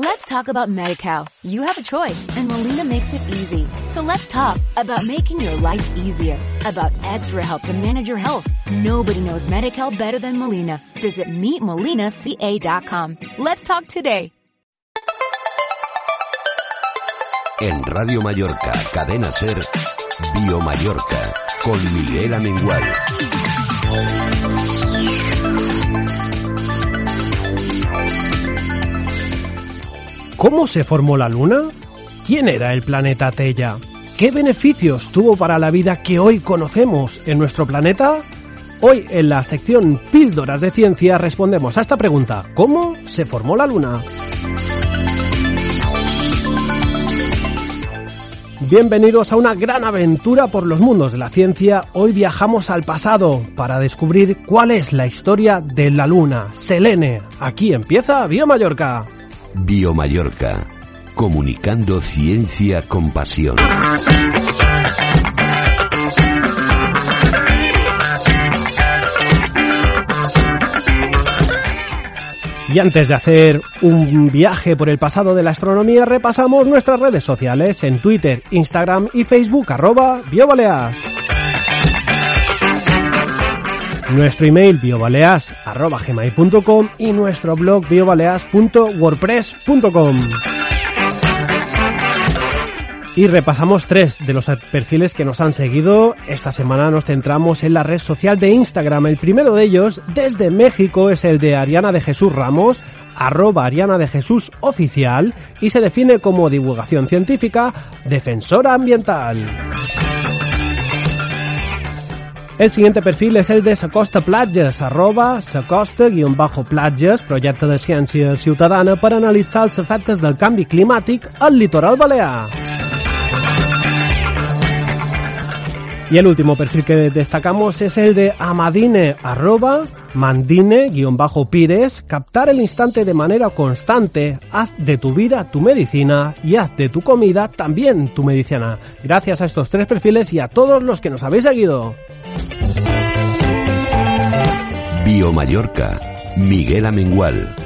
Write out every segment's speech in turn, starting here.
Let's talk about MediCal. You have a choice and Molina makes it easy. So let's talk about making your life easier, about extra help to manage your health. Nobody knows MediCal better than Molina. Visit meetmolinaca.com. Let's talk today. En Radio Mallorca, Cadena Ser, Bio Mallorca, con Miguel Amengual. ¿Cómo se formó la Luna? ¿Quién era el planeta Tella? ¿Qué beneficios tuvo para la vida que hoy conocemos en nuestro planeta? Hoy en la sección Píldoras de Ciencia respondemos a esta pregunta. ¿Cómo se formó la Luna? Bienvenidos a una gran aventura por los mundos de la ciencia. Hoy viajamos al pasado para descubrir cuál es la historia de la Luna. Selene, aquí empieza Biomallorca. Biomallorca, comunicando ciencia con pasión. Y antes de hacer un viaje por el pasado de la astronomía, repasamos nuestras redes sociales en Twitter, Instagram y Facebook, arroba biobaleas. Nuestro email biobaleas arroba gmail.com y nuestro blog biobaleas.wordpress.com. Y repasamos tres de los perfiles que nos han seguido. Esta semana nos centramos en la red social de Instagram. El primero de ellos, desde México, es el de Ariana de Jesús Ramos, arroba Ariana de Jesús Oficial, y se define como divulgación científica, defensora ambiental. El siguiente perfil es el de Sacosta Platges, arroba Sacosta-Platges, projecte de ciència ciutadana per analitzar els efectes del canvi climàtic al litoral balear. Y el último perfil que destacamos es el de Amadine, arroba Mandine-Pires, captar el instante de manera constante, haz de tu vida tu medicina y haz de tu comida también tu medicina. Gracias a estos tres perfiles y a todos los que nos habéis seguido. Biomallorca, Miguel Amengual.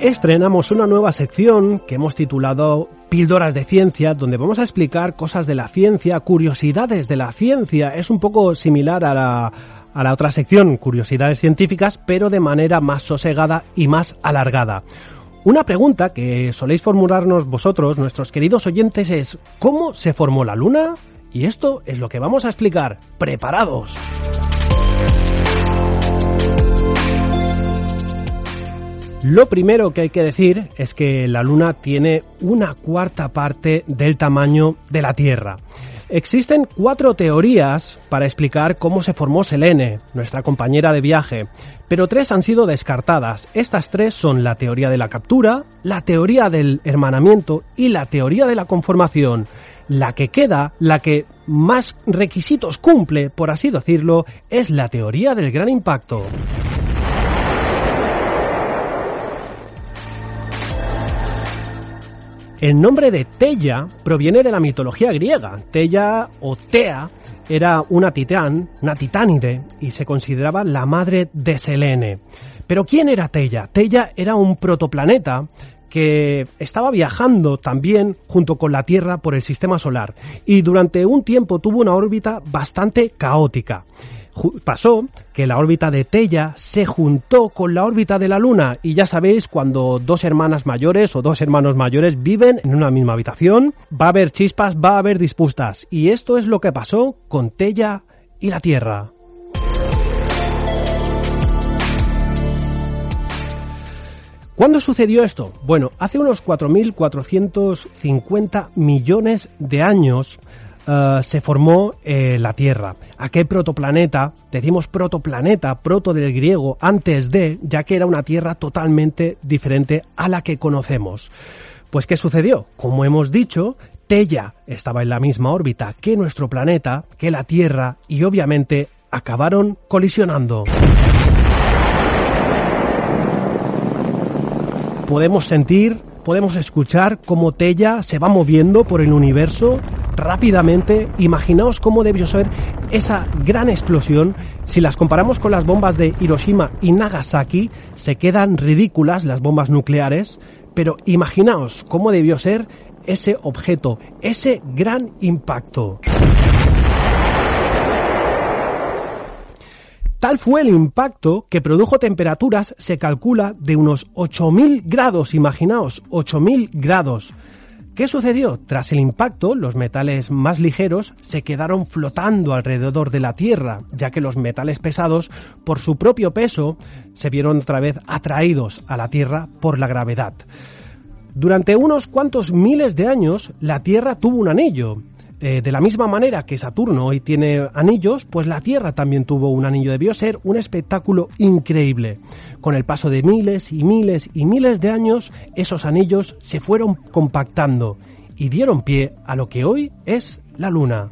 estrenamos una nueva sección que hemos titulado Píldoras de Ciencia, donde vamos a explicar cosas de la ciencia, curiosidades de la ciencia. Es un poco similar a la, a la otra sección, Curiosidades Científicas, pero de manera más sosegada y más alargada. Una pregunta que soléis formularnos vosotros, nuestros queridos oyentes, es ¿cómo se formó la Luna? Y esto es lo que vamos a explicar. ¡Preparados! Lo primero que hay que decir es que la Luna tiene una cuarta parte del tamaño de la Tierra. Existen cuatro teorías para explicar cómo se formó Selene, nuestra compañera de viaje, pero tres han sido descartadas. Estas tres son la teoría de la captura, la teoría del hermanamiento y la teoría de la conformación. La que queda, la que más requisitos cumple, por así decirlo, es la teoría del gran impacto. El nombre de Tella proviene de la mitología griega. Tella o Tea era una titán, una titánide, y se consideraba la madre de Selene. Pero ¿quién era Tella? Tella era un protoplaneta que estaba viajando también junto con la Tierra por el sistema solar y durante un tiempo tuvo una órbita bastante caótica pasó que la órbita de Tella se juntó con la órbita de la Luna y ya sabéis cuando dos hermanas mayores o dos hermanos mayores viven en una misma habitación va a haber chispas, va a haber disputas y esto es lo que pasó con Tella y la Tierra. ¿Cuándo sucedió esto? Bueno, hace unos 4.450 millones de años eh, se formó eh, la Tierra. Aquel protoplaneta, decimos protoplaneta, proto del griego, antes de, ya que era una Tierra totalmente diferente a la que conocemos. Pues ¿qué sucedió? Como hemos dicho, Tella estaba en la misma órbita que nuestro planeta, que la Tierra, y obviamente acabaron colisionando. Podemos sentir, podemos escuchar cómo Tella se va moviendo por el universo rápidamente, imaginaos cómo debió ser esa gran explosión. Si las comparamos con las bombas de Hiroshima y Nagasaki, se quedan ridículas las bombas nucleares, pero imaginaos cómo debió ser ese objeto, ese gran impacto. Tal fue el impacto que produjo temperaturas, se calcula, de unos 8.000 grados, imaginaos, 8.000 grados. ¿Qué sucedió? Tras el impacto, los metales más ligeros se quedaron flotando alrededor de la Tierra, ya que los metales pesados, por su propio peso, se vieron otra vez atraídos a la Tierra por la gravedad. Durante unos cuantos miles de años, la Tierra tuvo un anillo, eh, de la misma manera que Saturno hoy tiene anillos, pues la Tierra también tuvo un anillo. Debió ser un espectáculo increíble. Con el paso de miles y miles y miles de años, esos anillos se fueron compactando y dieron pie a lo que hoy es la Luna.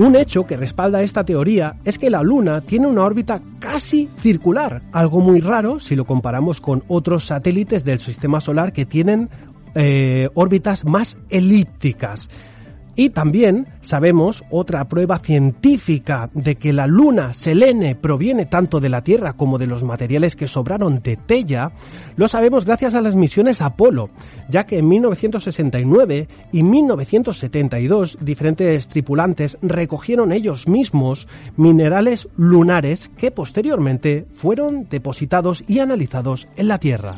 Un hecho que respalda esta teoría es que la Luna tiene una órbita casi circular, algo muy raro si lo comparamos con otros satélites del sistema solar que tienen eh, órbitas más elípticas. Y también sabemos otra prueba científica de que la luna Selene proviene tanto de la Tierra como de los materiales que sobraron de Tella, lo sabemos gracias a las misiones Apolo, ya que en 1969 y 1972 diferentes tripulantes recogieron ellos mismos minerales lunares que posteriormente fueron depositados y analizados en la Tierra.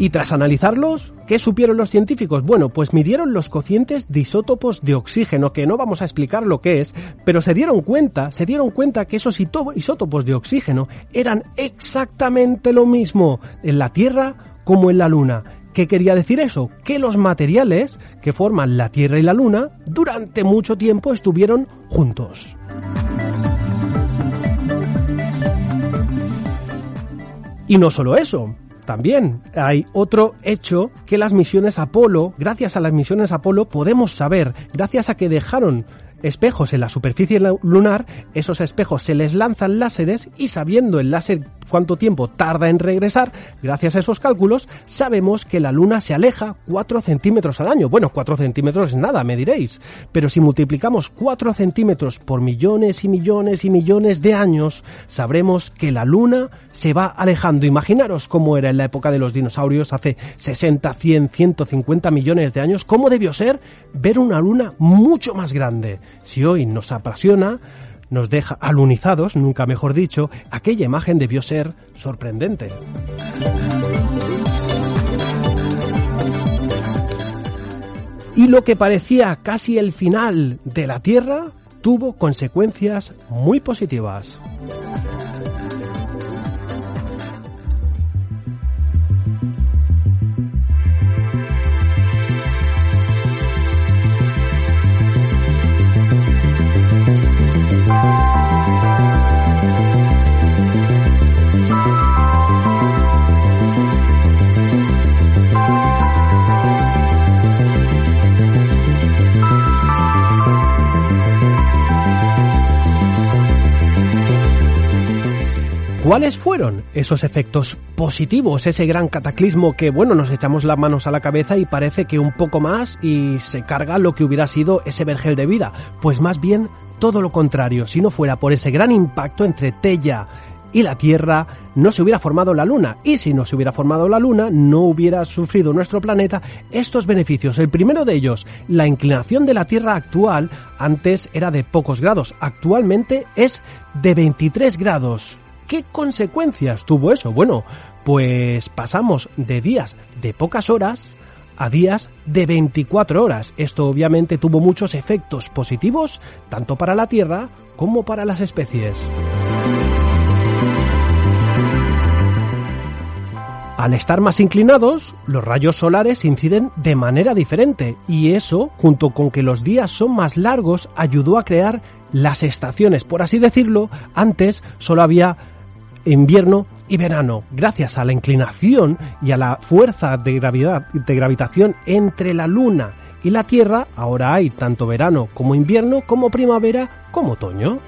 Y tras analizarlos, ¿qué supieron los científicos? Bueno, pues midieron los cocientes de isótopos de oxígeno, que no vamos a explicar lo que es, pero se dieron cuenta, se dieron cuenta que esos isótopos de oxígeno eran exactamente lo mismo en la Tierra como en la Luna. ¿Qué quería decir eso? Que los materiales que forman la Tierra y la Luna durante mucho tiempo estuvieron juntos. Y no solo eso, también hay otro hecho que las misiones Apolo, gracias a las misiones Apolo, podemos saber, gracias a que dejaron espejos en la superficie lunar, esos espejos se les lanzan láseres y sabiendo el láser cuánto tiempo tarda en regresar, gracias a esos cálculos, sabemos que la Luna se aleja 4 centímetros al año. Bueno, 4 centímetros es nada, me diréis, pero si multiplicamos 4 centímetros por millones y millones y millones de años, sabremos que la Luna se va alejando. Imaginaros cómo era en la época de los dinosaurios hace 60, 100, 150 millones de años, cómo debió ser ver una Luna mucho más grande. Si hoy nos apasiona, nos deja alunizados, nunca mejor dicho, aquella imagen debió ser sorprendente. Y lo que parecía casi el final de la Tierra tuvo consecuencias muy positivas. ¿Cuáles fueron esos efectos positivos, ese gran cataclismo que, bueno, nos echamos las manos a la cabeza y parece que un poco más y se carga lo que hubiera sido ese vergel de vida? Pues más bien todo lo contrario, si no fuera por ese gran impacto entre Tella y la Tierra, no se hubiera formado la Luna. Y si no se hubiera formado la Luna, no hubiera sufrido nuestro planeta estos beneficios. El primero de ellos, la inclinación de la Tierra actual, antes era de pocos grados, actualmente es de 23 grados. ¿Qué consecuencias tuvo eso? Bueno, pues pasamos de días de pocas horas a días de 24 horas. Esto obviamente tuvo muchos efectos positivos, tanto para la Tierra como para las especies. Al estar más inclinados, los rayos solares inciden de manera diferente y eso, junto con que los días son más largos, ayudó a crear las estaciones. Por así decirlo, antes solo había invierno y verano, gracias a la inclinación y a la fuerza de gravedad de gravitación entre la Luna y la Tierra, ahora hay tanto verano como invierno, como primavera, como otoño.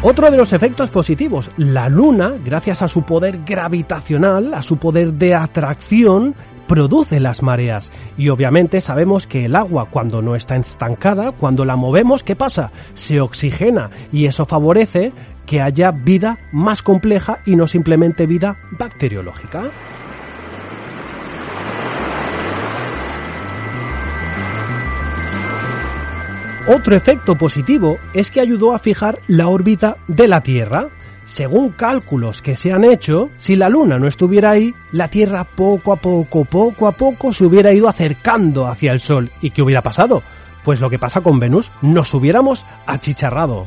Otro de los efectos positivos, la Luna, gracias a su poder gravitacional, a su poder de atracción, produce las mareas. Y obviamente sabemos que el agua cuando no está estancada, cuando la movemos, ¿qué pasa? Se oxigena y eso favorece que haya vida más compleja y no simplemente vida bacteriológica. Otro efecto positivo es que ayudó a fijar la órbita de la Tierra. Según cálculos que se han hecho, si la Luna no estuviera ahí, la Tierra poco a poco, poco a poco se hubiera ido acercando hacia el Sol. ¿Y qué hubiera pasado? Pues lo que pasa con Venus, nos hubiéramos achicharrado.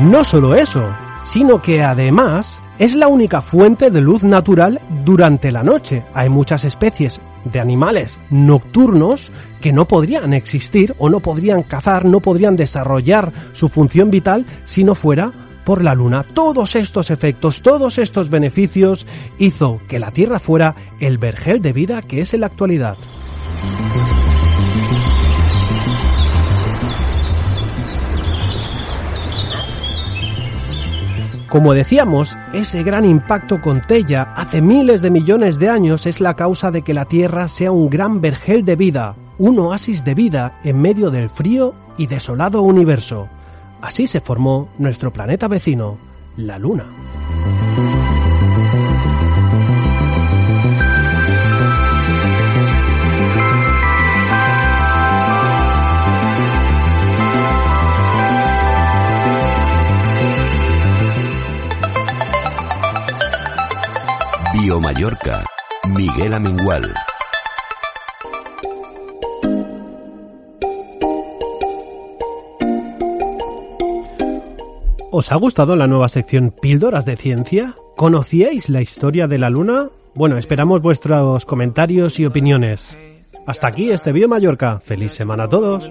No solo eso, sino que además es la única fuente de luz natural durante la noche. Hay muchas especies de animales nocturnos que no podrían existir o no podrían cazar, no podrían desarrollar su función vital si no fuera por la luna. Todos estos efectos, todos estos beneficios hizo que la Tierra fuera el vergel de vida que es en la actualidad. Como decíamos, ese gran impacto con Tella hace miles de millones de años es la causa de que la Tierra sea un gran vergel de vida, un oasis de vida en medio del frío y desolado universo. Así se formó nuestro planeta vecino, la Luna. Bio Mallorca, Miguel Amingual. ¿Os ha gustado la nueva sección Píldoras de Ciencia? ¿Conocíais la historia de la Luna? Bueno, esperamos vuestros comentarios y opiniones. Hasta aquí este Bio Mallorca. Feliz semana a todos.